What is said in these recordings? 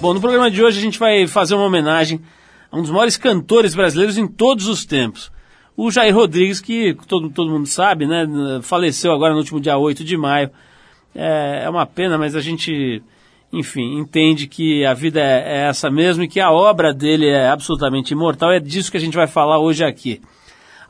Bom, no programa de hoje a gente vai fazer uma homenagem a um dos maiores cantores brasileiros em todos os tempos. O Jair Rodrigues, que todo, todo mundo sabe, né, faleceu agora no último dia 8 de maio. É, é uma pena, mas a gente, enfim, entende que a vida é, é essa mesmo e que a obra dele é absolutamente imortal. É disso que a gente vai falar hoje aqui.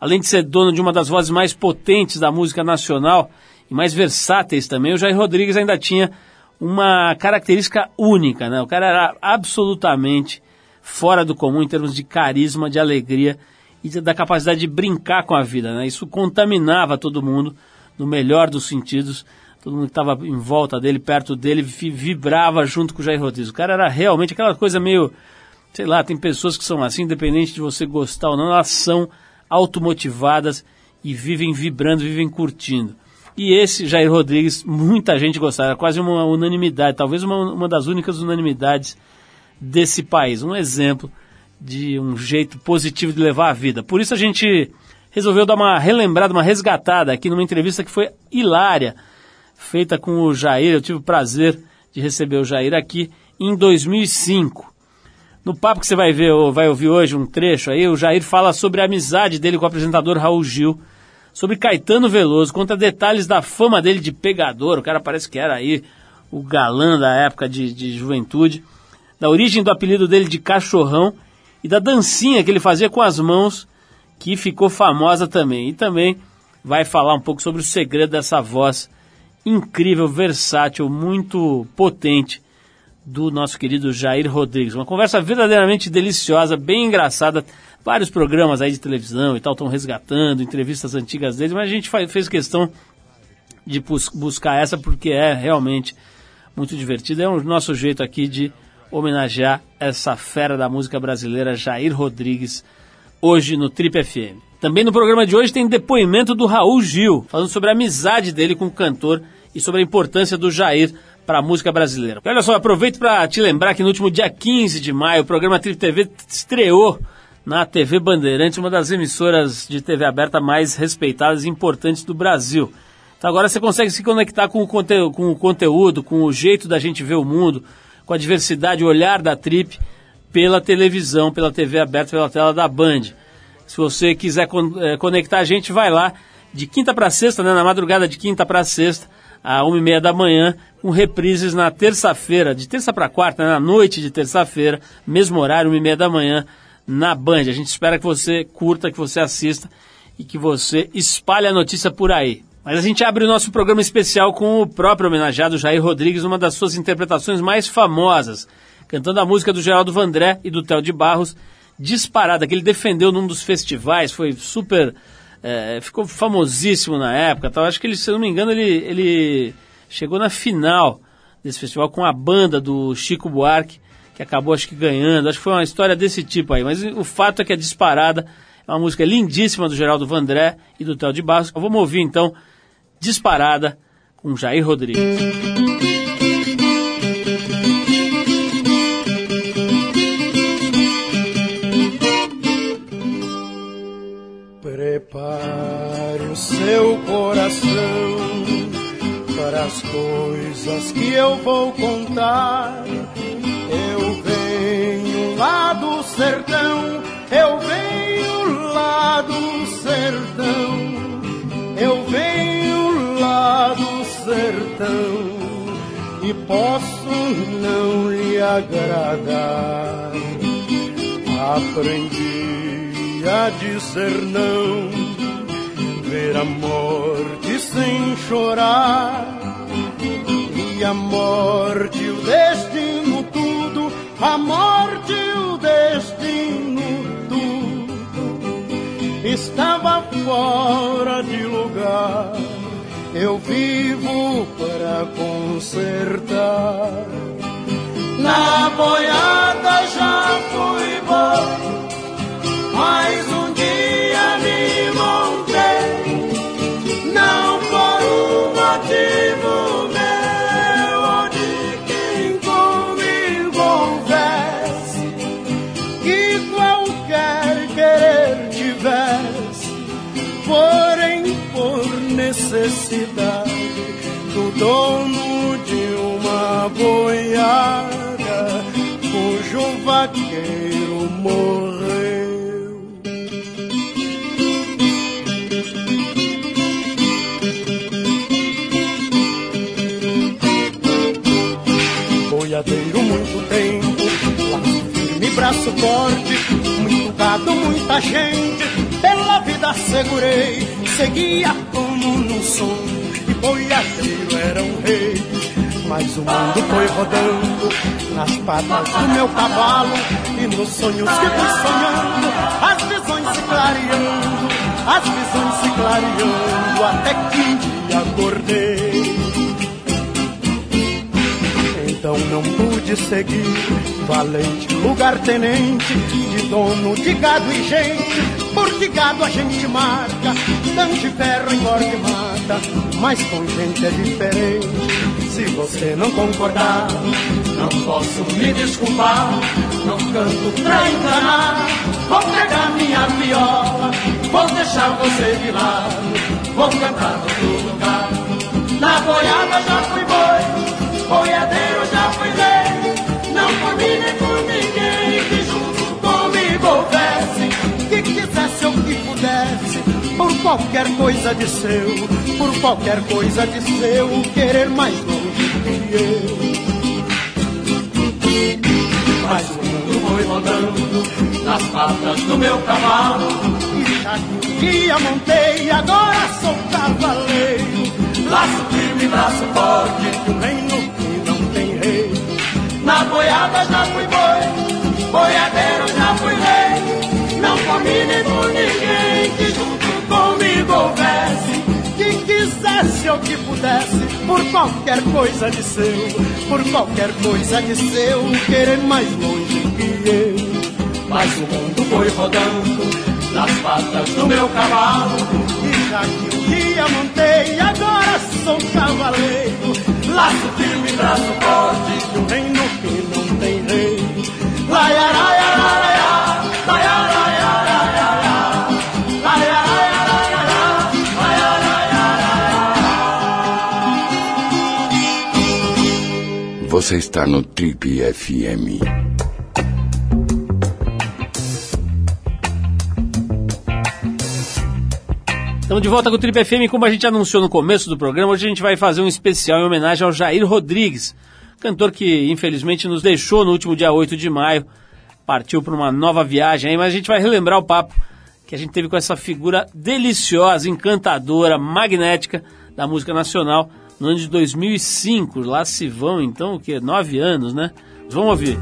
Além de ser dono de uma das vozes mais potentes da música nacional e mais versáteis também, o Jair Rodrigues ainda tinha uma característica única, né? O cara era absolutamente fora do comum em termos de carisma, de alegria e da capacidade de brincar com a vida, né? Isso contaminava todo mundo, no melhor dos sentidos. Todo mundo que estava em volta dele, perto dele, vibrava junto com o Jair Rodrigues. O cara era realmente aquela coisa meio, sei lá, tem pessoas que são assim, independente de você gostar ou não, elas são automotivadas e vivem vibrando, vivem curtindo. E esse Jair Rodrigues, muita gente gostava, quase uma unanimidade, talvez uma, uma das únicas unanimidades desse país. Um exemplo de um jeito positivo de levar a vida. Por isso a gente resolveu dar uma relembrada, uma resgatada aqui numa entrevista que foi hilária, feita com o Jair. Eu tive o prazer de receber o Jair aqui em 2005. No papo que você vai ver, vai ouvir hoje um trecho aí, o Jair fala sobre a amizade dele com o apresentador Raul Gil sobre Caetano Veloso, conta detalhes da fama dele de pegador, o cara parece que era aí o galã da época de, de juventude, da origem do apelido dele de cachorrão e da dancinha que ele fazia com as mãos, que ficou famosa também. E também vai falar um pouco sobre o segredo dessa voz incrível, versátil, muito potente do nosso querido Jair Rodrigues. Uma conversa verdadeiramente deliciosa, bem engraçada vários programas aí de televisão e tal estão resgatando entrevistas antigas deles, mas a gente fez questão de bus buscar essa porque é realmente muito divertido. É o nosso jeito aqui de homenagear essa fera da música brasileira, Jair Rodrigues, hoje no Trip FM. Também no programa de hoje tem depoimento do Raul Gil, falando sobre a amizade dele com o cantor e sobre a importância do Jair para a música brasileira. Olha só, aproveito para te lembrar que no último dia 15 de maio o programa Trip TV estreou na TV Bandeirantes, uma das emissoras de TV aberta mais respeitadas e importantes do Brasil. Então agora você consegue se conectar com o, conteúdo, com o conteúdo, com o jeito da gente ver o mundo, com a diversidade, o olhar da Trip pela televisão, pela TV aberta, pela tela da Band. Se você quiser eh, conectar a gente, vai lá de quinta para sexta, né, na madrugada de quinta para sexta, às uma e meia da manhã, com reprises na terça-feira, de terça para quarta, né, na noite de terça-feira, mesmo horário, uma e meia da manhã, na Band. A gente espera que você curta, que você assista e que você espalhe a notícia por aí. Mas a gente abre o nosso programa especial com o próprio homenageado Jair Rodrigues, uma das suas interpretações mais famosas, cantando a música do Geraldo Vandré e do Theo de Barros, disparada, que ele defendeu num dos festivais, foi super. É, ficou famosíssimo na época. Tal. Acho que ele, se eu não me engano, ele, ele chegou na final desse festival com a banda do Chico Buarque que acabou acho que ganhando. Acho que foi uma história desse tipo aí. Mas o fato é que a disparada é uma música lindíssima do Geraldo Vandré e do Theo de Barros. Vamos ouvir então Disparada com Jair Rodrigues. Prepare o seu coração para as coisas que eu vou contar lá do sertão, eu venho lá do sertão, eu venho lá do sertão e posso não lhe agradar. Aprendi a dizer não, ver a morte sem chorar e a morte o destino a morte destino tudo estava fora de lugar. Eu vivo para consertar. Na boiada já fui bom, mas um necessidade do dono de uma boiada vaqueiro morreu. Boiadeiro muito tempo, laço firme, braço forte, muito gado, muita gente, pela vida segurei, seguia como no som, e boiadeiro era um rei. Mas o mundo foi rodando nas patas do meu cavalo e nos sonhos que fui sonhando, as visões se clareando, as visões se clareando, até que um dia acordei. Então não pude seguir, valente lugar-tenente, de dono de gado e gente, porque gado a gente marca, tanto ferro engorda e mata, mas com gente é diferente. Se você não concordar, não posso me desculpar. Não canto pra enganar. Vou pegar minha viola, vou deixar você de lado. Vou cantar no lugar. Na boiada já fui boi, boiadeiro já fui rei. Não por mim nem por qualquer coisa de seu, por qualquer coisa de seu, querer mais longe que eu. Mas o mundo foi rodando nas patas do meu cavalo, e já que um dia montei, agora sou cavaleiro. Laço firme, braço forte, um reino que não tem rei. Na boiada já fui boi, boiadeiro já fui rei. Não comi nem por ninguém que junto houvesse que quisesse ou que pudesse, por qualquer coisa de seu, por qualquer coisa de seu, querer mais longe que eu. Mas o mundo foi rodando nas patas do meu cavalo, e já que um dia montei, agora sou cavaleiro. Laço firme, braço forte, de um reino que não tem rei. Laiaraiaraiá, Você está no Trip FM. Estamos de volta com o Trip FM. Como a gente anunciou no começo do programa, hoje a gente vai fazer um especial em homenagem ao Jair Rodrigues, cantor que infelizmente nos deixou no último dia 8 de maio, partiu para uma nova viagem aí, mas a gente vai relembrar o papo que a gente teve com essa figura deliciosa, encantadora, magnética da música nacional no ano de 2005. Lá se vão, então, o quê? Nove anos, né? Vamos ouvir.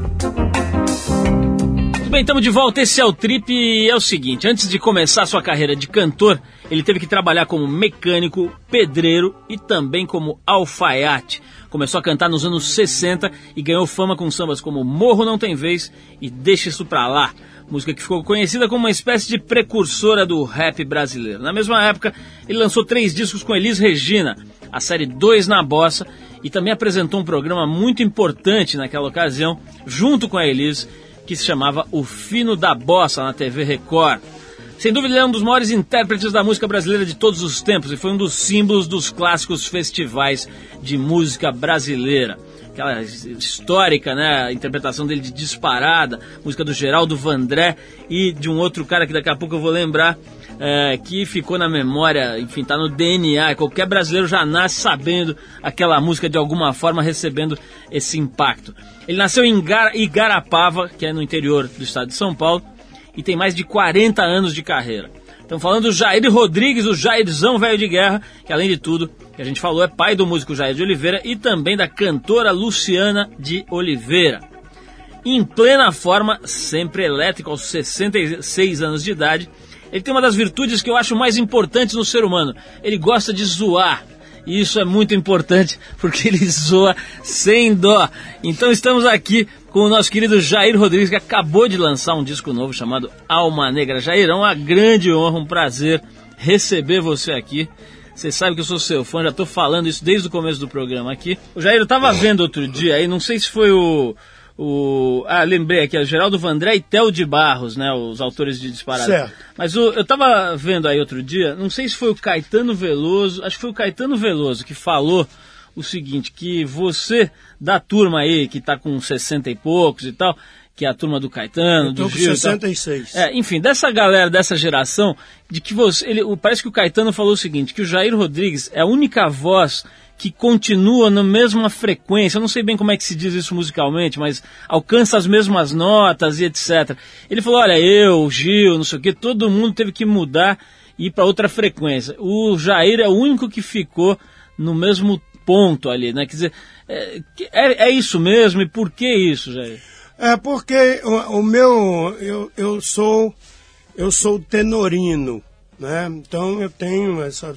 Muito bem, estamos de volta. Esse é o Trip e é o seguinte: antes de começar sua carreira de cantor, ele teve que trabalhar como mecânico, pedreiro e também como alfaiate. Começou a cantar nos anos 60 e ganhou fama com sambas como Morro Não Tem Vez e Deixa Isso Pra Lá. Música que ficou conhecida como uma espécie de precursora do rap brasileiro. Na mesma época, ele lançou três discos com Elis Regina, a série 2 na Bossa, e também apresentou um programa muito importante naquela ocasião, junto com a Elis, que se chamava O Fino da Bossa na TV Record. Sem dúvida, ele é um dos maiores intérpretes da música brasileira de todos os tempos e foi um dos símbolos dos clássicos festivais de música brasileira. Aquela histórica, né? A interpretação dele de Disparada, música do Geraldo Vandré e de um outro cara que daqui a pouco eu vou lembrar, é, que ficou na memória, enfim, tá no DNA. Qualquer brasileiro já nasce sabendo aquela música de alguma forma, recebendo esse impacto. Ele nasceu em Igarapava, que é no interior do estado de São Paulo, e tem mais de 40 anos de carreira. Estamos falando do Jair Rodrigues, o Jairzão Velho de Guerra, que além de tudo, que a gente falou, é pai do músico Jair de Oliveira e também da cantora Luciana de Oliveira. Em plena forma, sempre elétrico, aos 66 anos de idade, ele tem uma das virtudes que eu acho mais importantes no ser humano. Ele gosta de zoar. E isso é muito importante porque ele zoa sem dó. Então estamos aqui com o nosso querido Jair Rodrigues, que acabou de lançar um disco novo chamado Alma Negra. Jair, é uma grande honra, um prazer receber você aqui. Você sabe que eu sou seu fã, já estou falando isso desde o começo do programa aqui. O Jair, eu estava vendo outro dia aí, não sei se foi o. o ah, lembrei aqui, é o Geraldo Vandré e Theo de Barros, né? Os autores de Disparada. Certo. Mas o, eu estava vendo aí outro dia, não sei se foi o Caetano Veloso, acho que foi o Caetano Veloso que falou o seguinte, que você da turma aí que está com 60 e poucos e tal, que é a turma do Caetano, do Gil. e tal. 66. É, enfim, dessa galera, dessa geração, de que você. Ele, parece que o Caetano falou o seguinte: que o Jair Rodrigues é a única voz que continua na mesma frequência. Eu não sei bem como é que se diz isso musicalmente, mas alcança as mesmas notas e etc. Ele falou: olha, eu, o Gil, não sei o quê, todo mundo teve que mudar e ir para outra frequência. O Jair é o único que ficou no mesmo ponto ali, né? Quer dizer, é, que- é, é isso mesmo? E por que isso, Jair? É porque o, o meu, eu, eu sou, eu sou tenorino, né? Então eu tenho essa,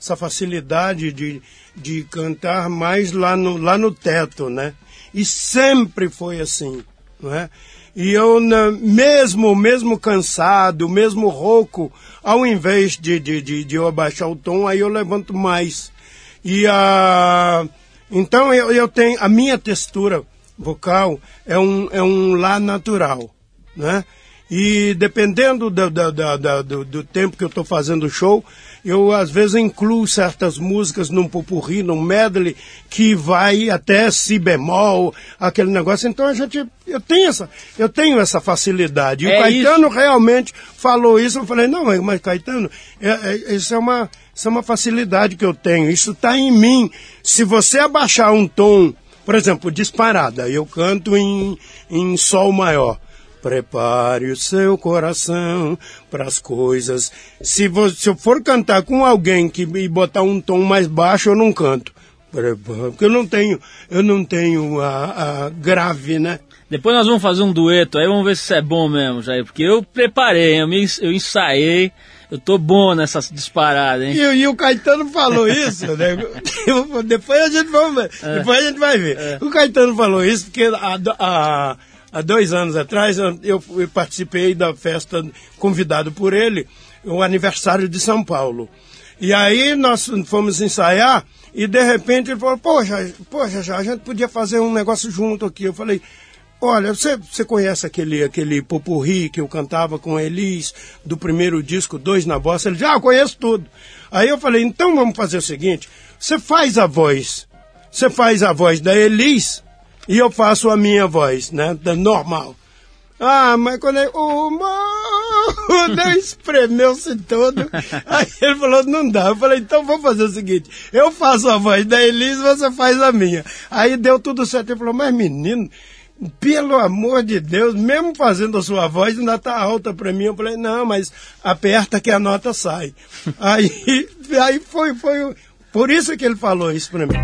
essa, facilidade de, de cantar mais lá no, lá no teto, né? E sempre foi assim, né? E eu, na- mesmo, mesmo cansado, mesmo rouco, ao invés de, de, de, de eu abaixar o tom, aí eu levanto mais. E a, então eu, eu tenho, a minha textura vocal é um, é um lá natural, né? E dependendo do, do, do, do- tempo que eu estou fazendo o show, eu às vezes incluo certas músicas num popurri, num medley, que vai até si bemol, aquele negócio. Então a gente, eu tenho essa, eu tenho essa facilidade. E É o Caetano realmente falou isso. Eu falei, não, mas Caetano, é, é, isso é uma, isso é uma facilidade que eu tenho. Isso está em mim. Se você abaixar um tom, por exemplo, disparada, eu canto em, em sol maior. Prepare o seu coração para as coisas. Se, vo- se eu for cantar com alguém que me botar um tom mais baixo, eu não canto. Porque eu não tenho, eu não tenho a, a grave, né? Depois nós vamos fazer um dueto aí, vamos ver se isso é bom mesmo, Jair. Porque eu preparei, eu, me, eu ensaiei, eu tô bom nessa disparada, hein? E, e o Caetano falou isso, né? Depois a gente vai ver. Depois a gente vai ver. O Caetano falou isso porque há, há- há dois anos atrás eu, eu participei da festa convidado por ele, o aniversário de São Paulo. E aí nós fomos ensaiar e de repente ele falou, poxa, poxa, já, a gente podia fazer um negócio junto aqui. Eu falei, Olha, você, você conhece aquele, aquele popurri que eu cantava com a Elis, do primeiro disco, Dois na Bossa? Ele disse, ah, eu conheço tudo. Aí eu falei, então vamos fazer o seguinte, você faz a voz, você faz a voz da Elis e eu faço a minha voz, né, da normal. Ah, mas quando ele, o Deus espremeu-se todo. Aí ele falou, não dá. Eu falei, então vamos fazer o seguinte, eu faço a voz da Elis, você faz a minha. Aí deu tudo certo. Ele falou, mas menino, pelo amor de Deus, mesmo fazendo a sua voz, ainda tá alta para mim. Eu falei, não, mas aperta que a nota sai. aí, aí foi, foi, por isso que ele falou isso para mim.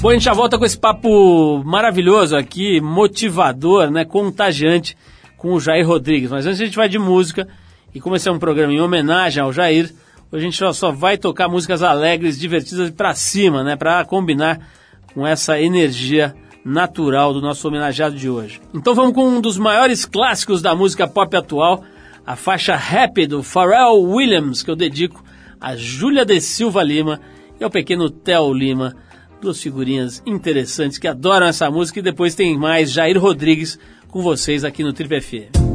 Bom, a gente já volta com esse papo maravilhoso aqui, motivador, né, contagiante, com o Jair Rodrigues. Mas antes a gente vai de música, e é um programa em homenagem ao Jair, hoje a gente só, vai tocar músicas alegres, divertidas e pra cima, né, pra combinar com essa energia natural do nosso homenageado de hoje. Então vamos com um dos maiores clássicos da música pop atual, a faixa Happy do Pharrell Williams, que eu dedico a Júlia de Silva Lima e ao pequeno Theo Lima, duas figurinhas interessantes que adoram essa música e depois tem mais Jair Rodrigues com vocês aqui no Trip FM.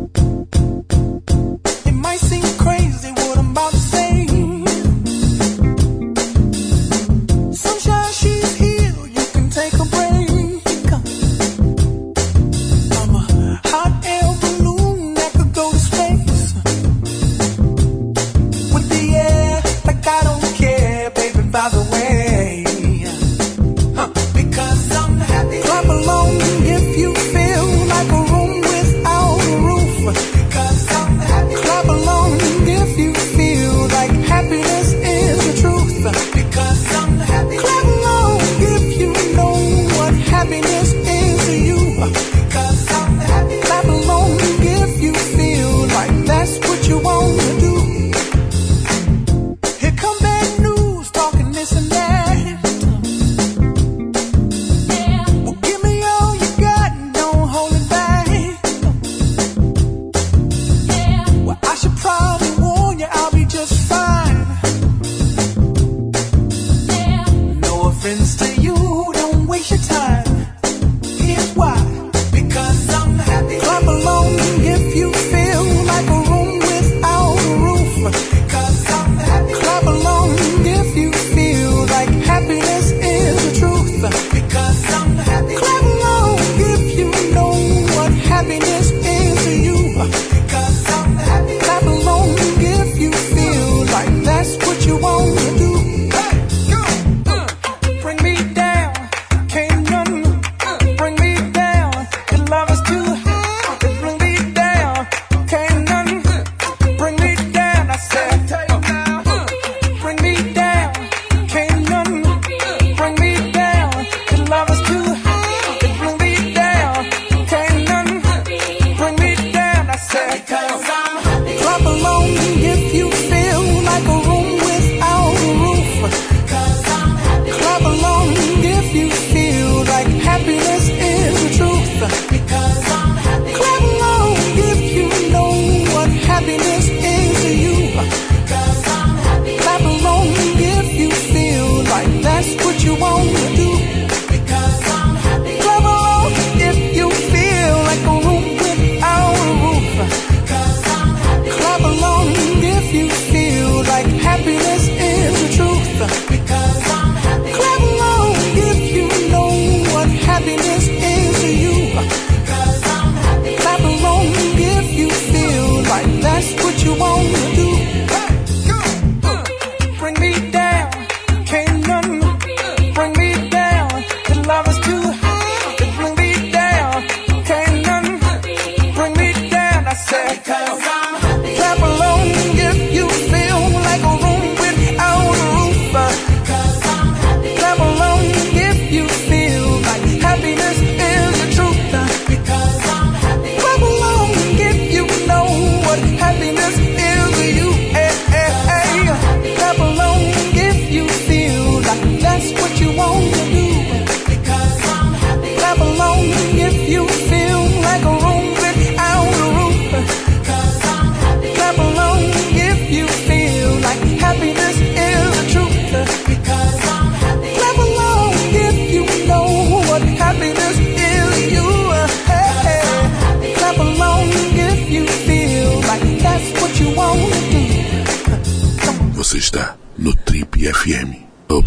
Você está no Trip FM. Oh.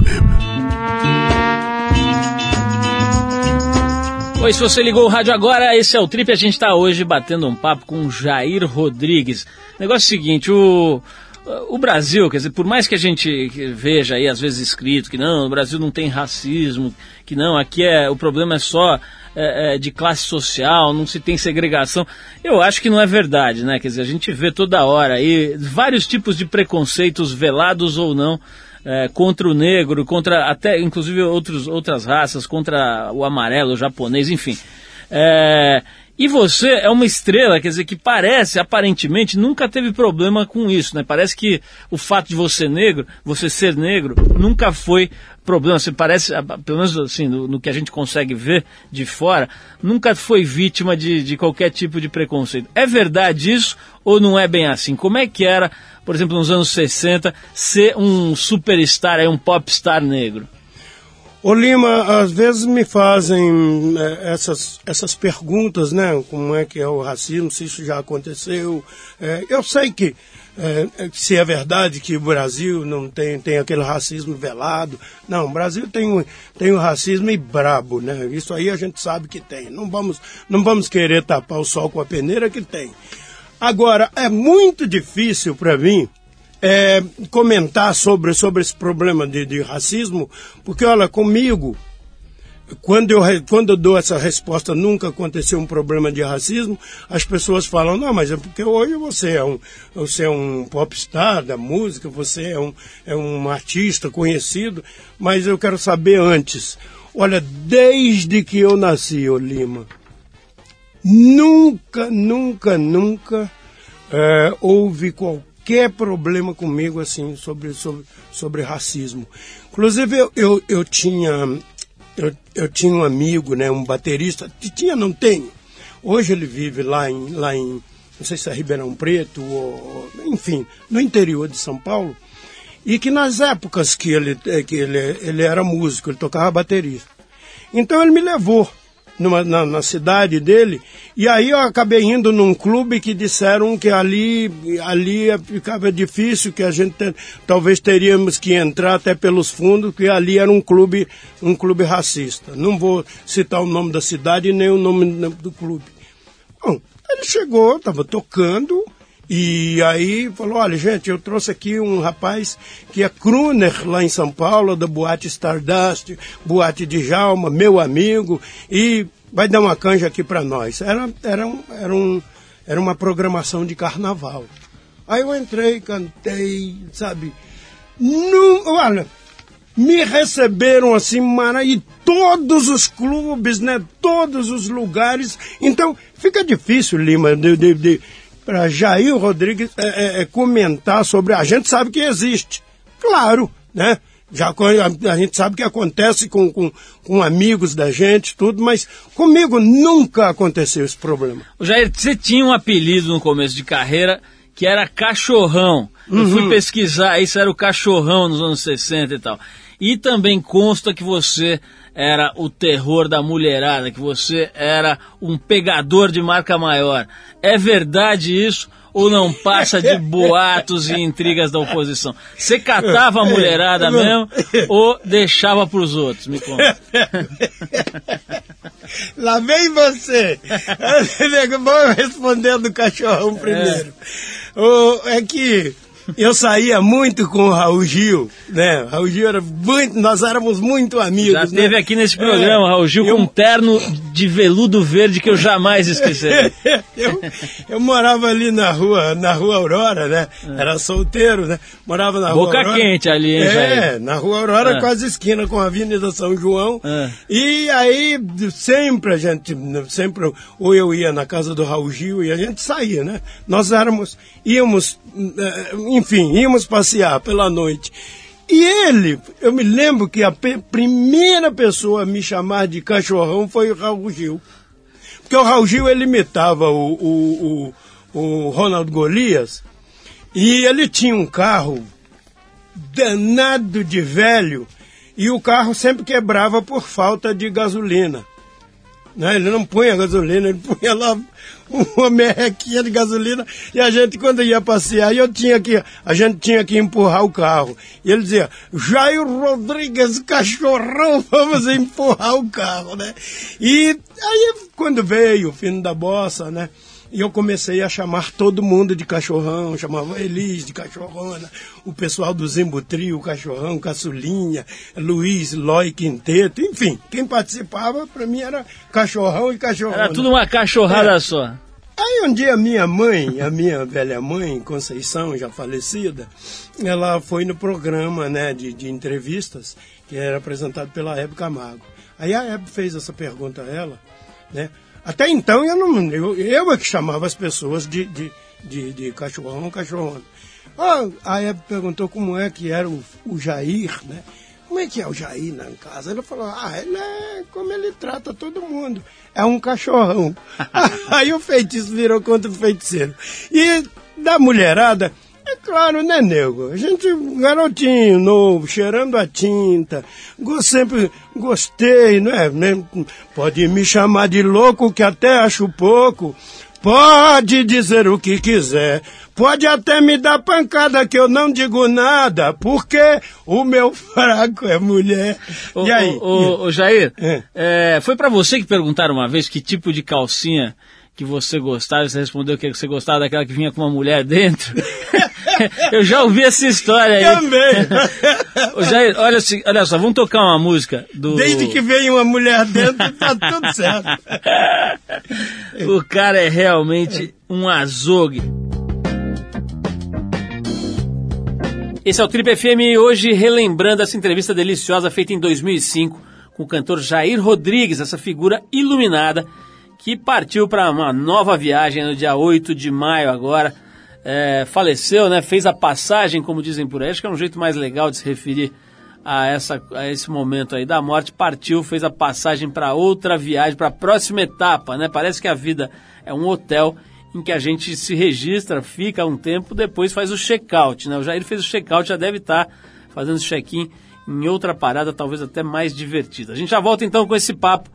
Oi, se você ligou o rádio agora, esse é o Trip. A gente está hoje batendo um papo com o Jair Rodrigues. Negócio é o seguinte, o, o Brasil, quer dizer, por mais que a gente veja aí às vezes escrito que não, o Brasil não tem racismo, que não, aqui é o problema é só é, é, de classe social, não se tem segregação. Eu acho que não é verdade, né? Quer dizer, a gente vê toda hora aí vários tipos de preconceitos, velados ou não, é, contra o negro, contra até inclusive outros, outras raças, contra o amarelo, o japonês, enfim. É, e você é uma estrela, quer dizer, que parece, aparentemente, nunca teve problema com isso, né? Parece que o fato de você negro, você ser negro, nunca foi problema. Você parece, pelo menos assim, no, no, que a gente consegue ver de fora, nunca foi vítima de, de qualquer tipo de preconceito. É verdade isso ou não é bem assim? Como é que era, por exemplo, nos anos 60, ser um superstar, um popstar negro? Ô Lima, às vezes me fazem é, essas, essas perguntas, né? Como é que é o racismo, se isso já aconteceu. É, eu sei que é, é se é verdade que o Brasil não tem, tem aquele racismo velado. Não, o Brasil tem, tem o racismo e brabo, né? Isso aí a gente sabe que tem. Não vamos, não vamos querer tapar o sol com a peneira que tem. Agora, é muito difícil para mim é, comentar sobre, sobre esse problema de, de racismo, porque, olha, comigo, quando eu, quando eu dou essa resposta, nunca aconteceu um problema de racismo, as pessoas falam, não, mas é porque hoje você é um, você é um popstar da música, você é um, é um artista conhecido, mas eu quero saber antes. Olha, desde que eu nasci, ô Lima, nunca, nunca, nunca é, houve qualquer problema comigo assim sobre, sobre, sobre racismo. Inclusive eu, eu, eu tinha eu, eu tinha um amigo, né, um baterista, tinha, não tenho. Hoje ele vive lá em, lá em não sei se é Ribeirão Preto, ou, enfim, no interior de São Paulo, e que nas épocas que ele, que ele, ele era músico, ele tocava baterista. Então ele me levou numa, na, na, cidade dele. E aí eu acabei indo num clube que disseram que ali, ali ficava difícil, que a gente talvez teríamos que entrar até pelos fundos, que ali era um clube, um clube racista. Não vou citar o nome da cidade nem o nome do clube. Bom, ele chegou, estava tocando, e aí falou, olha gente, eu trouxe aqui um rapaz que é crooner lá em São Paulo, da Boate Stardust, Boate de Jalma, meu amigo, e vai dar uma canja aqui para nós. Era, era, um, era, um, era uma programação de carnaval. Aí eu entrei, cantei, sabe? Não, olha, me receberam assim, mara, e todos os clubes, né? Todos os lugares. Então, fica difícil, Lima, de, de, de para Jair Rodrigues é, é, é, comentar sobre. A gente sabe que existe, claro, né? Já a, a gente sabe que acontece com, com, com, amigos da gente, tudo, mas comigo nunca aconteceu esse problema. O Jair, você tinha um apelido no começo de carreira que era cachorrão. Eu uhum. fui pesquisar, isso era o cachorrão nos anos 60 e tal. E também consta que você era o terror da mulherada, que você era um pegador de marca maior. É verdade isso? Ou não passa de boatos e intrigas da oposição? Você catava a mulherada mesmo ou deixava para os outros? Me conta. Lá vem você! Vou responder do cachorrão primeiro. É, é que eu saía muito com o Raul Gil, né? Raul Gil era muito, nós éramos muito amigos. Já teve né? aqui nesse programa, é, Raul Gil, eu... com um terno de veludo verde que eu jamais esquecerei. eu, eu morava ali na rua, na rua Aurora, né? É. Era solteiro, né? Morava na rua Boca Aurora. quente ali, hein, É, na rua Aurora, é. quase esquina com a Avenida São João. É. E aí, sempre a gente, sempre, ou eu ia na casa do Raul Gil e a gente saía, né? Nós éramos, íamos, eh, enfim, íamos passear pela noite. E ele, eu me lembro que a primeira pessoa a me chamar de cachorrão foi o Raul Gil. Porque o Raul Gil, ele imitava o, o, o, o Ronald Golias, e ele tinha um carro danado de velho, e o carro sempre quebrava por falta de gasolina. Né? Ele não punha gasolina, ele punha lá uma merrequinha de gasolina e a gente quando ia passear, eu tinha que, a gente tinha que empurrar o carro. E ele dizia, Jair Rodrigues, cachorrão, vamos empurrar o carro, né? E aí quando veio o fim da bossa, né? E eu comecei a chamar todo mundo de cachorrão, chamava Elis de cachorrona, o pessoal do Zimbutri, o cachorrão, caçulinha, Luiz, Loi Quinteto, enfim, quem participava para mim era cachorrão e cachorrona. Era tudo uma cachorrada É. só. Aí um dia minha mãe, a minha velha mãe, Conceição, já falecida, ela foi no programa né, de, de entrevistas que era apresentado pela Hebe Camargo. Aí a Hebe fez essa pergunta a ela, né? Até então eu não, eu, eu é que chamava as pessoas de, de, de, de cachorrão, cachorrona. Ah, a Hebe perguntou como é que era o, o Jair, né? Como é que é o Jair na casa? Ele falou, ah, ele é como ele trata todo mundo. É um cachorrão. Aí o feitiço virou contra o feiticeiro. E da mulherada, é claro, né, nego? A gente, garotinho, novo, cheirando a tinta. Sempre gostei, não é? Pode me chamar de louco, que até acho pouco. Pode dizer o que quiser. Pode até me dar pancada que eu não digo nada, porque o meu fraco é mulher. Ô, e aí? ô, ô, ô, Jair, É. é, foi pra você que perguntaram uma vez que tipo de calcinha que você gostava, você respondeu que você gostava daquela que vinha com uma mulher dentro. Eu já ouvi essa história aí. Também. Jair, olha, olha só, vamos tocar uma música do. Desde que veio uma mulher dentro, tá tudo certo. O cara é realmente um azogue. Esse é o Trip FM hoje relembrando essa entrevista deliciosa feita em 2005 com o cantor Jair Rodrigues, essa figura iluminada que partiu para uma nova viagem no dia 8 de maio agora. É, faleceu, né? Fez a passagem, como dizem por aí. Acho que é um jeito mais legal de se referir a, essa, a esse momento aí da morte. Partiu, fez a passagem para outra viagem, para a próxima etapa, né? Parece que a vida é um hotel em que a gente se registra, fica um tempo, depois faz o check-out, né? O Jair fez o check-out, já deve estar fazendo check-in em outra parada, talvez até mais divertida. A gente já volta então com esse papo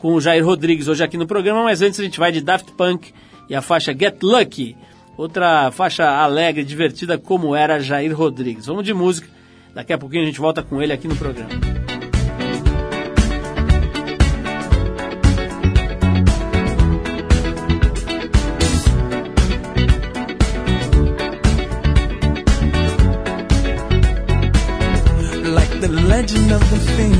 com o Jair Rodrigues hoje aqui no programa, mas antes a gente vai de Daft Punk e a faixa Get Lucky, outra faixa alegre, divertida como era Jair Rodrigues. Vamos de música, daqui a pouquinho a gente volta com ele aqui no programa. legend of the phoenix.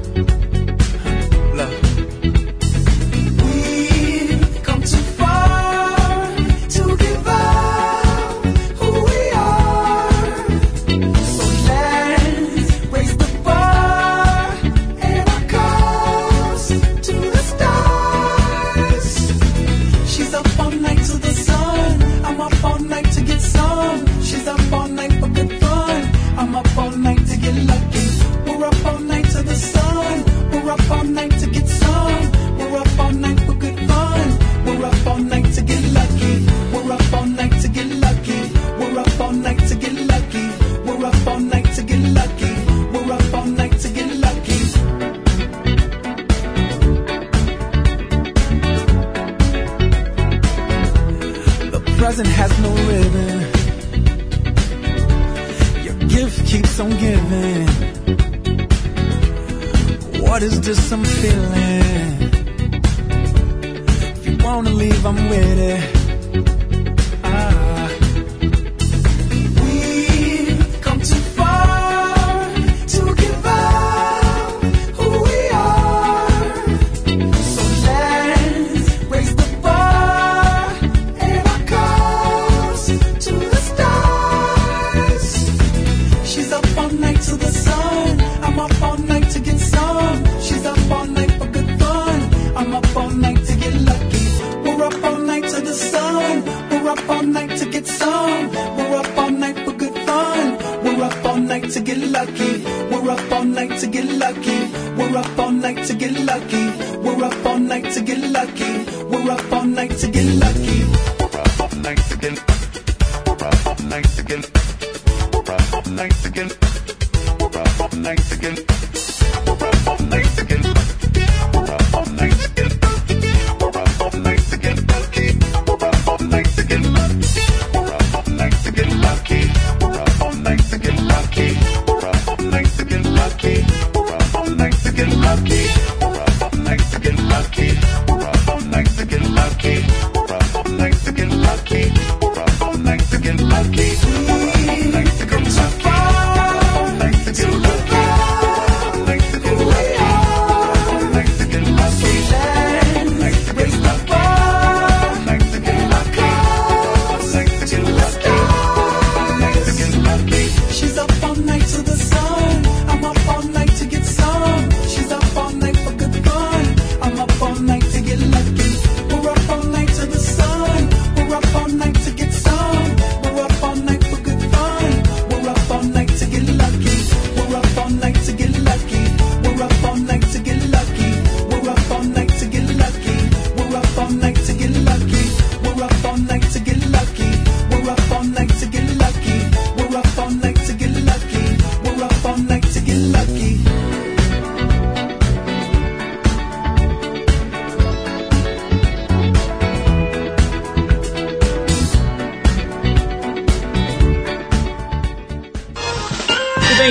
aquí.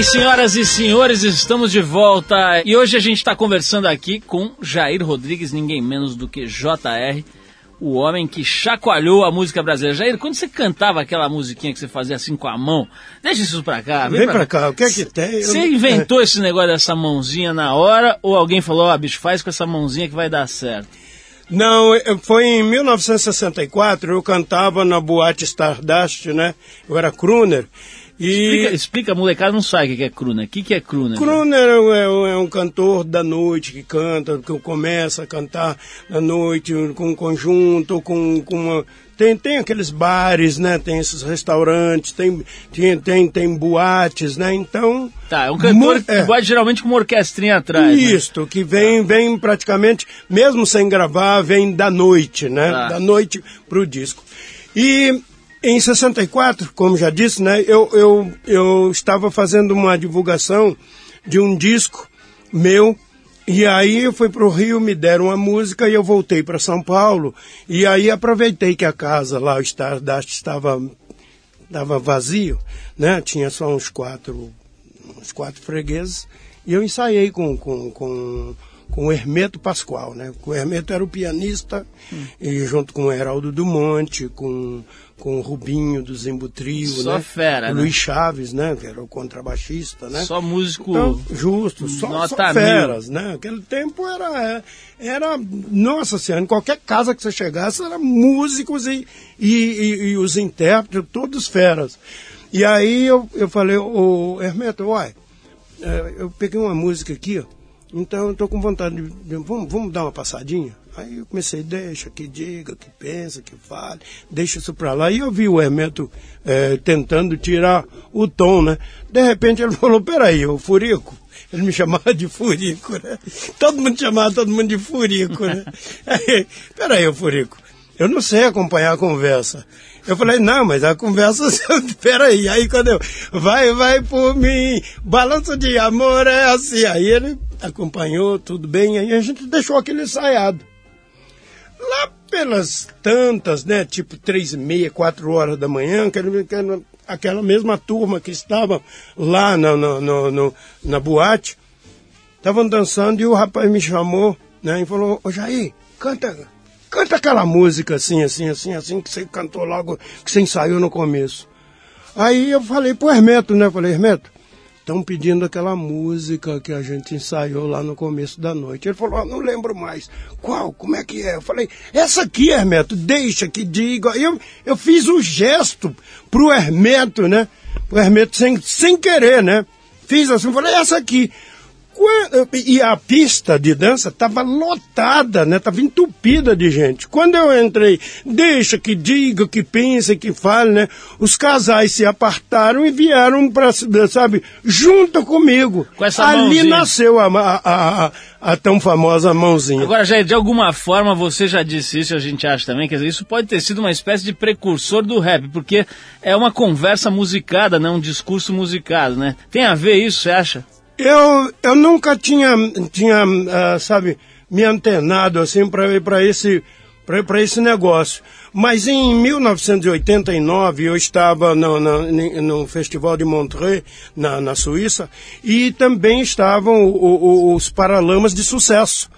Bem, senhoras e senhores, estamos de volta e hoje a gente está conversando aqui com Jair Rodrigues, ninguém menos do que JR, o homem que chacoalhou a música brasileira. Jair, quando você cantava aquela musiquinha que você fazia assim com a mão, deixa isso pra cá. Vem pra cá, o que é que tem? Você inventou esse negócio dessa mãozinha na hora ou alguém falou, ó, bicho, faz com essa mãozinha que vai dar certo? Não, foi em 1964, eu cantava na boate Stardust, né? Eu era crooner. E Explica, explica a molecada não sabe o que é crooner. O que, que é crooner? crooner é, um- é um- é um cantor da noite que canta, que começa a cantar na noite com um conjunto, com, com uma... Tem, tem aqueles bares, né? Tem esses restaurantes, tem, tem, tem, tem boates, né? Então... Tá, é um cantor mu- que pode geralmente com uma orquestrinha atrás. né? Isto, que vem, vem praticamente, mesmo sem gravar, vem da noite, né? Tá. Da noite pro disco. E em 64, como já disse, né? Eu, eu, eu estava fazendo uma divulgação de um disco meu. E aí eu fui para o Rio, me deram a música e eu voltei para São Paulo. E aí aproveitei que a casa lá, o Stardust, estava estava vazio, né? Tinha só uns quatro, uns quatro fregueses. E eu ensaiei com, com, com, com o Hermeto Pascoal, né? O Hermeto era o pianista, e junto com o Heraldo Dumont, com, com o Rubinho do Zimbo Trio, Só né? fera, o né? Luiz Chaves, né? Que era o contrabaixista, né? Só músico. Então, justo, só, só mil. feras, né? Aquele tempo era, era, nossa senhora, em qualquer casa que você chegasse, eram músicos e, e, e- e os intérpretes, todos feras. E aí eu, eu falei, ô Hermeto, uai, é, eu peguei uma música aqui, ó, então eu tô com vontade de, de- vamos, vamos dar uma passadinha? Aí eu comecei, deixa que diga, que pensa, que fale, deixa isso pra lá. E eu vi o Hermeto é, tentando tirar o tom, né? De repente ele falou, peraí, o Furico. Ele me chamava de Furico, né? Todo mundo chamava todo mundo de Furico, né? Aí, peraí, ô Furico, eu não sei acompanhar a conversa. Eu falei, não, mas a conversa, peraí, aí quando eu, vai, vai por mim, balanço de amor é assim. Aí ele acompanhou, tudo bem, aí a gente deixou aquele ensaiado. Lá pelas tantas, né, tipo três e meia, quatro horas da manhã, aquela, aquela, mesma turma que estava lá no, no- no- na boate, estavam dançando e o rapaz me chamou, né, e falou, ô Jair, canta, canta aquela música assim, assim, assim, assim, que você cantou logo, que você ensaiou no começo. Aí eu falei pro Hermeto, né, falei, Hermeto, estão pedindo aquela música que a gente ensaiou lá no começo da noite. Ele falou, ah, não lembro mais. Qual? Como é que é? Eu falei, essa aqui, Hermeto, deixa que diga. Eu, eu fiz um gesto pro Hermeto, né? Pro Hermeto sem, sem querer, né? Fiz assim, falei, essa aqui. E a pista de dança estava lotada, né? Estava entupida de gente. Quando eu entrei, deixa que diga, que pense, que fale, né? Os casais se apartaram e vieram para, sabe, junto comigo. Com essa Ali mãozinha. nasceu a, a, a, a tão famosa mãozinha. Agora, Jair, de alguma forma você já disse isso, a gente acha também, dizer, isso pode ter sido uma espécie de precursor do rap, porque é uma conversa musicada, né? Um discurso musicado, né? Tem a ver isso, você acha? Eu, eu nunca tinha, tinha ah, sabe, me antenado assim para esse, pra esse negócio. Mas em 1989 eu estava no, no, no Festival de Montreux, na, na Suíça, e também estavam o- o- os Paralamas de Sucesso.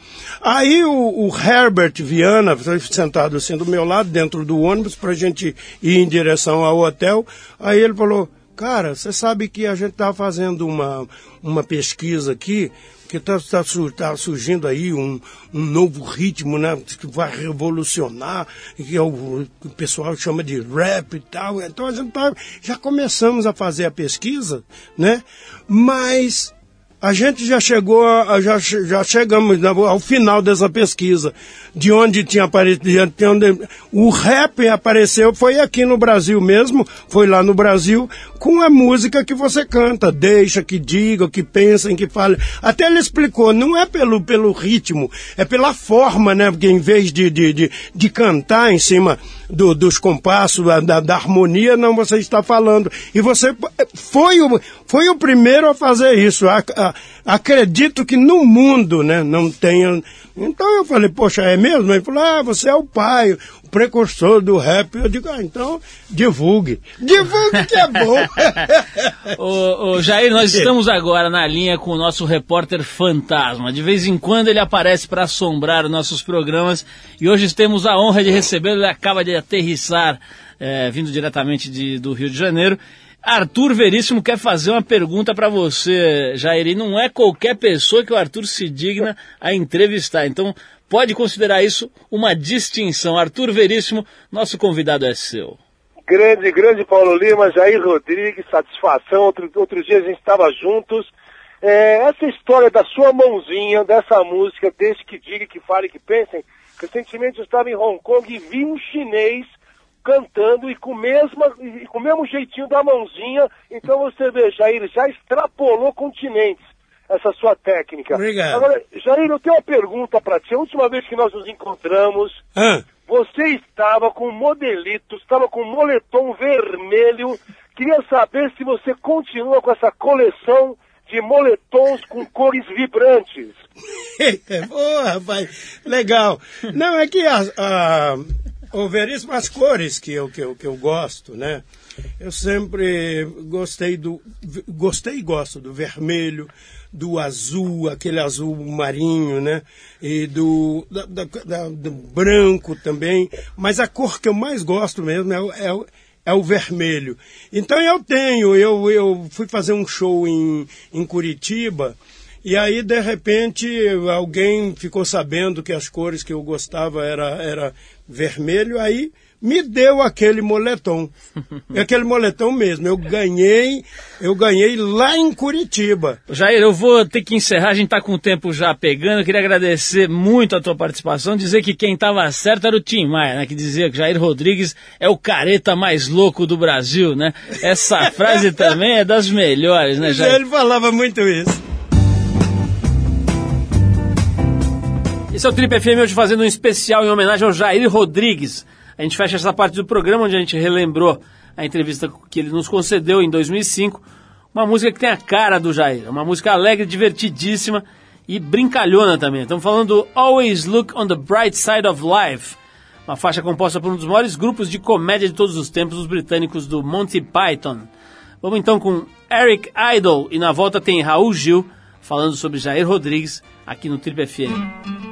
Aí o, o Herbert Viana, sentado assim do meu lado, dentro do ônibus, para a gente ir em direção ao hotel, aí ele falou, Cara, você sabe que a gente está fazendo uma, uma pesquisa aqui, que está tá, su- tá surgindo aí um, um novo ritmo, né? Que vai revolucionar, que é o, o pessoal chama de rap e tal. Então a gente tá, já começamos a fazer a pesquisa, né? Mas a gente já chegou, a, já, já chegamos na- ao final dessa pesquisa, de onde tinha aparecido, de onde o rap apareceu, foi aqui no Brasil mesmo, foi lá no Brasil, com a música que você canta, deixa que diga, que pensem, que falem. Até ele explicou, não é pelo, pelo ritmo, é pela forma, né? Porque em vez de, de, de, de cantar em cima do- dos compassos, da, da, harmonia, não, você está falando. E você foi o, foi o primeiro a fazer isso. A- a- acredito que no mundo, né, não tenha. Então eu falei, poxa, é mesmo? Ele falou, ah, você é o pai, o precursor do rap. Eu digo, ah, então divulgue. Divulgue que é bom. Ô, ô, Jair, nós estamos agora na linha com o nosso repórter fantasma. De vez em quando ele aparece para assombrar os nossos programas e hoje temos a honra de recebê-lo. Ele acaba de aterrissar, é, vindo diretamente de- do Rio de Janeiro. Arthur Veríssimo quer fazer uma pergunta para você, Jair, e não é qualquer pessoa que o Arthur se digna a entrevistar. Então, pode considerar isso uma distinção. Arthur Veríssimo, nosso convidado é seu. Grande, grande Paulo Lima, Jair Rodrigues, satisfação. Outro, outro dia a gente estava juntos. É, essa história da sua mãozinha, dessa música, desde que diga, que fale, que pensem. Recentemente eu estava em Hong Kong e vi um chinês cantando e com, mesma, e com o mesmo jeitinho da mãozinha. Então você vê, Jair, já extrapolou continentes essa sua técnica. Obrigado. Agora, Jair, eu tenho uma pergunta para ti. A última vez que nós nos encontramos, Ah, você estava com um modelito, estava com um moletom vermelho. Queria saber se você continua com essa coleção de moletons com cores vibrantes. Ô, rapaz, legal. Não, é que a, a, o veríssimo, as cores que eu, que, eu, que eu gosto, né? Eu sempre gostei do. Gostei e gosto do vermelho, do azul, aquele azul marinho, né? E do, da- da- da- do branco também. Mas a cor que eu mais gosto mesmo é, é, é o vermelho. Então eu tenho, eu, eu fui fazer um show em, em Curitiba. E aí, de repente, alguém ficou sabendo que as cores que eu gostava era, era vermelho, aí me deu aquele moletom. É aquele moletom mesmo. Eu ganhei, eu ganhei lá em Curitiba. Jair, eu vou ter que encerrar, a gente está com o tempo já pegando. Eu queria agradecer muito a tua participação, dizer que quem estava certo era o Tim Maia, né? Que dizia que Jair Rodrigues é o careta mais louco do Brasil, né? Essa frase também é das melhores, né, Jair? Ele falava muito isso. Esse é o Trip FM hoje fazendo um especial em homenagem ao Jair Rodrigues. A gente fecha essa parte do programa onde a gente relembrou a entrevista que ele nos concedeu em 2005. Uma música que tem a cara do Jair. Uma música alegre, divertidíssima e brincalhona também. Estamos falando do Always Look on the Bright Side of Life. Uma faixa composta por um dos maiores grupos de comédia de todos os tempos, os britânicos do Monty Python. Vamos então com Eric Idle e na volta tem Raul Gil falando sobre Jair Rodrigues aqui no Trip FM.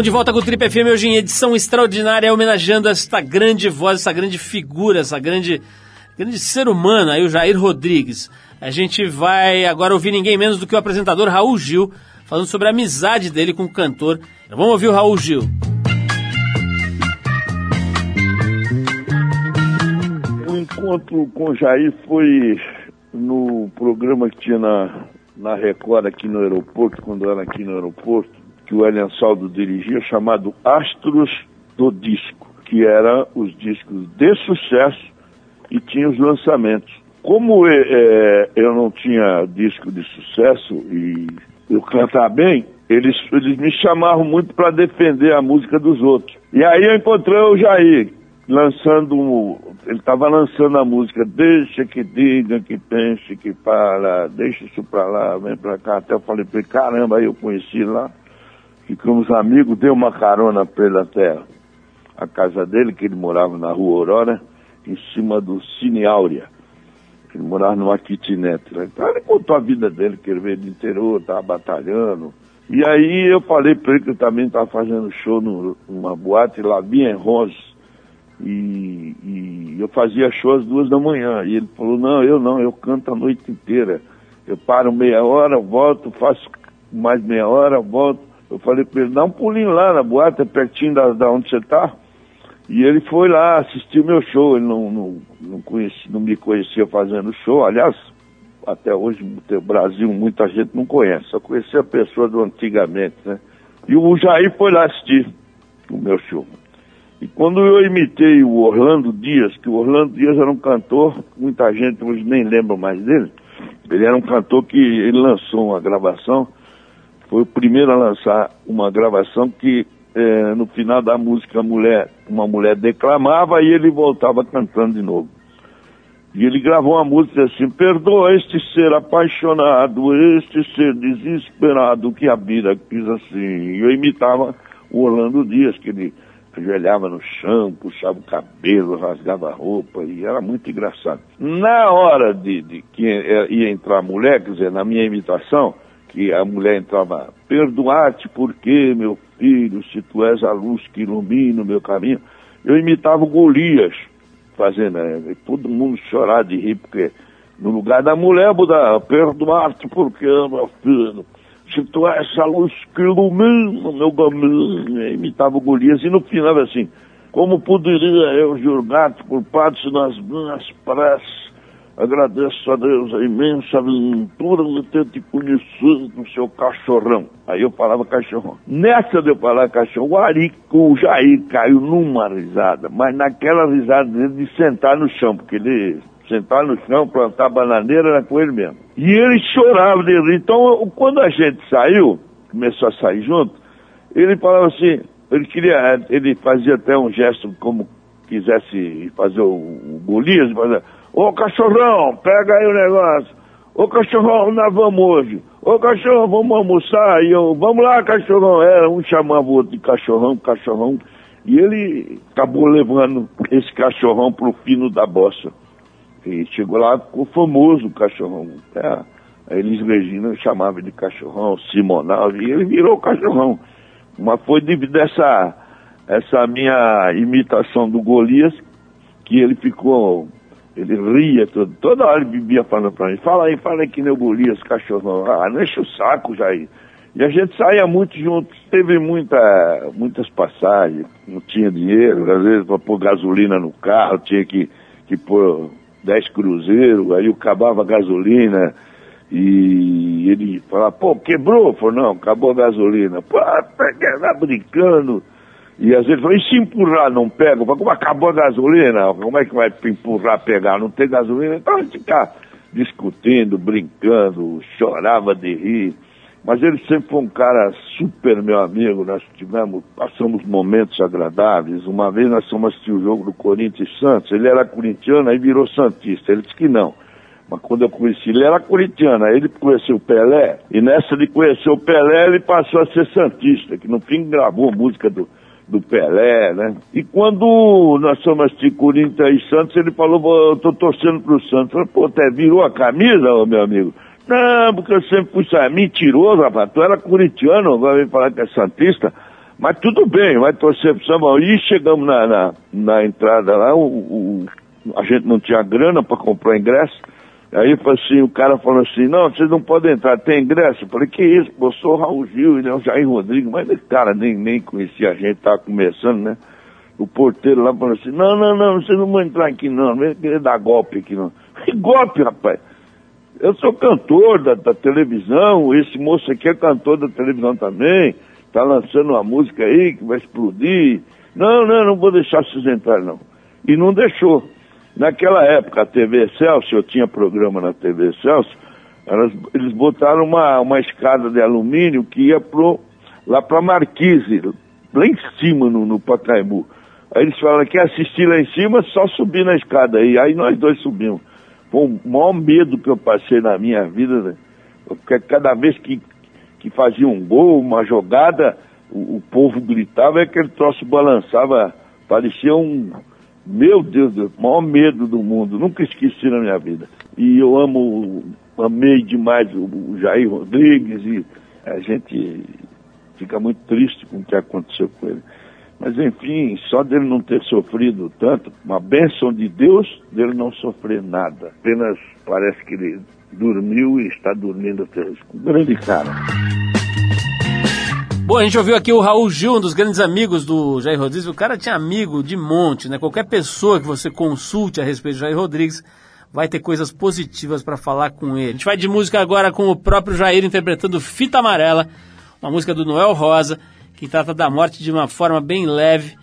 Estamos de volta com o Trip FM hoje em edição extraordinária, homenageando esta grande voz, essa grande figura, essa grande, grande ser humano, aí o Jair Rodrigues. A gente vai agora ouvir ninguém menos do que o apresentador Raul Gil, falando sobre a amizade dele com o cantor. Vamos ouvir o Raul Gil. O encontro com o Jair foi no programa que tinha na, na Record aqui no aeroporto, quando era aqui no aeroporto, que o Elian Saldo dirigia, chamado Astros do Disco, que era os discos de sucesso e tinha os lançamentos. Como eh, eh, eu não tinha disco de sucesso e eu cantava bem, eles, eles me chamavam muito para defender a música dos outros. E aí eu encontrei o Jair, lançando, ele estava lançando a música Deixa que diga, que pense, que fala, deixa isso pra lá, vem pra cá. Até eu falei pra ele, caramba, aí eu conheci lá, ficamos amigos, dei uma carona pra ele até a casa dele, que ele morava na rua Aurora, em cima do Cine Áurea. Ele morava numa kitnet. Né? Então ele contou a vida dele, que ele veio do interior, estava batalhando. E aí eu falei para ele que eu também estava fazendo show numa boate lá, Bien Rose. E, e eu fazia show às duas da manhã. E ele falou, não, eu não, eu canto a noite inteira. Eu paro meia hora, volto, faço mais meia hora, volto. Eu falei para ele, dá um pulinho lá na boate, é pertinho da, da onde você está. E ele foi lá assistir o meu show. Ele não, não, não, conheci, não me conhecia fazendo show. Aliás, até hoje no Brasil muita gente não conhece. Só conhecia a pessoa do antigamente, né? E o Jair foi lá assistir o meu show. E quando eu imitei o Orlando Dias, que o Orlando Dias era um cantor, muita gente hoje nem lembra mais dele. Ele era um cantor que ele lançou uma gravação, foi o primeiro a lançar uma gravação que eh, no final da música mulher, uma mulher declamava e ele voltava cantando de novo. E ele gravou uma música assim, perdoa este ser apaixonado, este ser desesperado que a vida quis assim. E eu imitava o Orlando Dias, que ele ajoelhava no chão, puxava o cabelo, rasgava a roupa, e era muito engraçado. Na hora de, de que ia entrar a mulher, quer dizer, na minha imitação, que a mulher entrava, perdoar-te porque, meu filho, se tu és a luz que ilumina o meu caminho, eu imitava o Golias, fazendo, né? todo mundo chorar de rir, porque no lugar da mulher, mudar, perdoar-te porque, meu filho, se tu és a luz que ilumina meu caminho, eu imitava o Golias, e no final assim, como poderia eu julgar-te culpado se nas minhas preces agradeço a Deus a imensa aventura de ter te conhecido no seu cachorrão. Aí eu falava cachorrão. Nessa de eu falar cachorrão, o Ari, o Jair caiu numa risada, mas naquela risada dele de sentar no chão, porque ele sentar no chão, plantar bananeira era com ele mesmo. E ele chorava de rir. Então, quando a gente saiu, começou a sair junto, ele falava assim, ele queria, ele fazia até um gesto como quisesse fazer o, o Golias, fazia, Ô cachorrão, pega aí o negócio. Ô cachorrão, nós vamos hoje. Ô cachorrão, vamos almoçar. E eu, vamos lá, cachorrão. Era um chamava o outro de cachorrão, cachorrão. E ele acabou levando esse cachorrão pro fino da bossa. E chegou lá, ficou famoso o cachorrão. É, a Elis Regina chamava de cachorrão, Simonal, e ele virou cachorrão. Mas foi devido a essa, essa minha imitação do Golias que ele ficou ele ria todo, toda hora ele vivia falando pra mim, fala aí, fala aí que nem o Golias, cachorrão. Ah, não enche o saco, Jair. E a gente saía muito juntos, teve muita, muitas passagens, não tinha dinheiro, às vezes para pôr gasolina no carro, tinha que, que pôr 10 cruzeiros, aí eu acabava a gasolina e ele falava, pô, quebrou? Falou, não, acabou a gasolina. Pô, tá tá brincando. E às vezes, e se empurrar não pega? Como acabou a gasolina, como é que vai empurrar, pegar? Não tem gasolina? Então a gente ficar discutindo, brincando, chorava de rir. Mas ele sempre foi um cara super meu amigo, nós tivemos, passamos momentos agradáveis. Uma vez nós fomos assistir o jogo do Corinthians e Santos, ele era corintiano, aí virou Santista. Ele disse que não. Mas quando eu conheci ele, era corintiano. Aí ele conheceu o Pelé, e nessa de conhecer o Pelé, ele passou a ser Santista, que no fim gravou música do, do Pelé, né? E quando nós fomos assistir Corinthians e Santos, ele falou, eu tô torcendo pro Santos. Eu falei, pô, até virou a camisa, ô, meu amigo? Não, porque eu sempre fui sabe, mentiroso, rapaz. Tu era corintiano, agora vem falar que é santista. Mas tudo bem, vai torcer pro São Paulo. E chegamos na, na, na entrada lá, o, o, a gente não tinha grana para comprar ingresso. Aí assim, o cara falou assim, não, vocês não podem entrar, tem ingresso? Eu falei, que isso, eu sou o Raul Gil, né, o Jair Rodrigues, mas esse cara nem, nem conhecia a gente, tava começando, né? O porteiro lá falou assim, não, não, não, vocês não vão entrar aqui não, não vem querer dar golpe aqui não. Que golpe, rapaz? Eu sou cantor da, da televisão, esse moço aqui é cantor da televisão também, tá lançando uma música aí que vai explodir. Não, não, não vou deixar vocês entrarem não. E não deixou. Naquela época, a TV Celso, eu tinha programa na TV Celso, elas, eles botaram uma, uma escada de alumínio que ia pro, lá para Marquise, lá em cima no, no Pacaembu. Aí eles falaram que assistir lá em cima, só subir na escada aí. Aí nós dois subimos. Foi o maior medo que eu passei na minha vida, né? Porque cada vez que, que fazia um gol, uma jogada, o, o povo gritava e aquele troço balançava, parecia um, meu Deus, o maior medo do mundo, nunca esqueci na minha vida. E eu amo, amei demais o, o Jair Rodrigues e a gente fica muito triste com o que aconteceu com ele. Mas enfim, só dele não ter sofrido tanto, uma bênção de Deus, dele não sofrer nada. Apenas parece que ele dormiu e está dormindo até hoje. Um grande cara. Bom, a gente ouviu aqui o Raul Gil, um dos grandes amigos do Jair Rodrigues. O cara tinha amigo de monte, né? Qualquer pessoa que você consulte a respeito do Jair Rodrigues vai ter coisas positivas para falar com ele. A gente vai de música agora com o próprio Jair interpretando Fita Amarela, uma música do Noel Rosa, que trata da morte de uma forma bem leve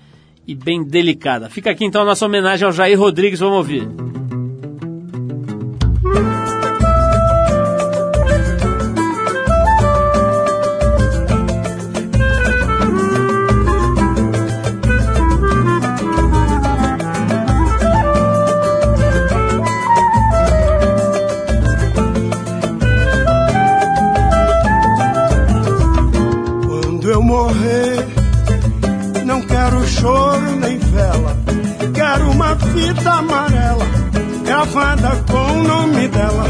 e bem delicada. Fica aqui então a nossa homenagem ao Jair Rodrigues, vamos ouvir. Gravada com o nome dela.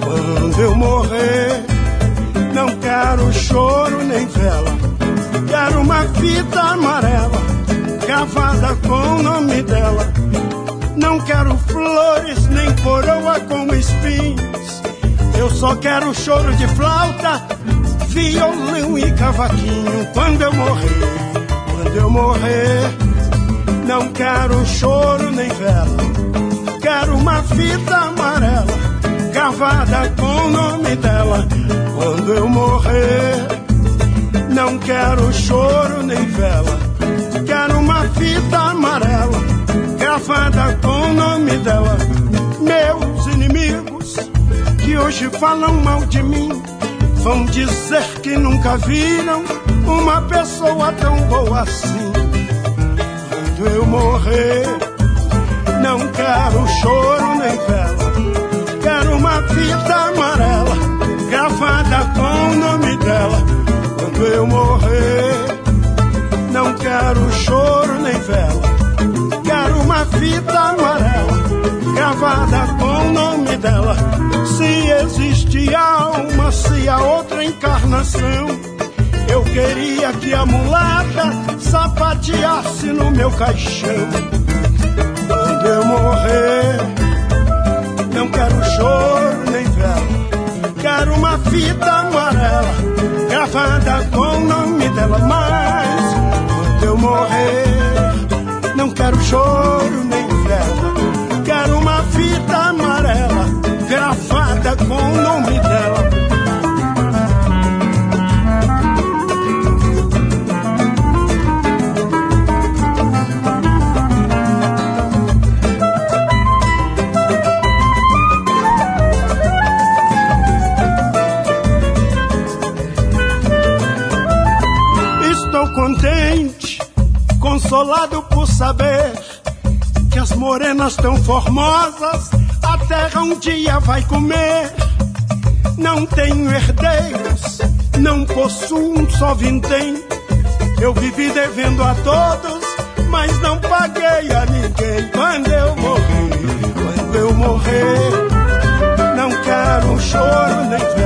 Quando eu morrer, não quero choro nem vela. Quero uma fita amarela, gravada com o nome dela. Não quero flores nem coroa com espinhos. Eu só quero choro de flauta, violão e cavaquinho. Quando eu morrer, quando eu morrer, não quero choro nem vela. Quero uma fita amarela, gravada com o nome dela. Quando eu morrer, não quero choro nem vela. Quero uma fita amarela, gravada com o nome dela. Meus inimigos, que hoje falam mal de mim, vão dizer que nunca viram uma pessoa tão boa assim. Quando eu morrer, quero choro nem vela. Quero uma fita amarela, gravada com o nome dela. Quando eu morrer, não quero choro nem vela. Quero uma fita amarela, gravada com o nome dela. Se existe alma, se há outra encarnação, eu queria que a mulata sapateasse no meu caixão. Eu morrer, não quero choro nem vela. Quero uma fita amarela, gravada com o nome dela. Mas quando eu morrer, não quero choro nem vela. Quero uma fita amarela, gravada com o nome dela. Consolado por saber que as morenas tão formosas a terra um dia vai comer. Não tenho herdeiros, não possuo um só vintém. Eu vivi devendo a todos, mas não paguei a ninguém. Quando eu morrer, quando eu morrer, não quero choro nem vela.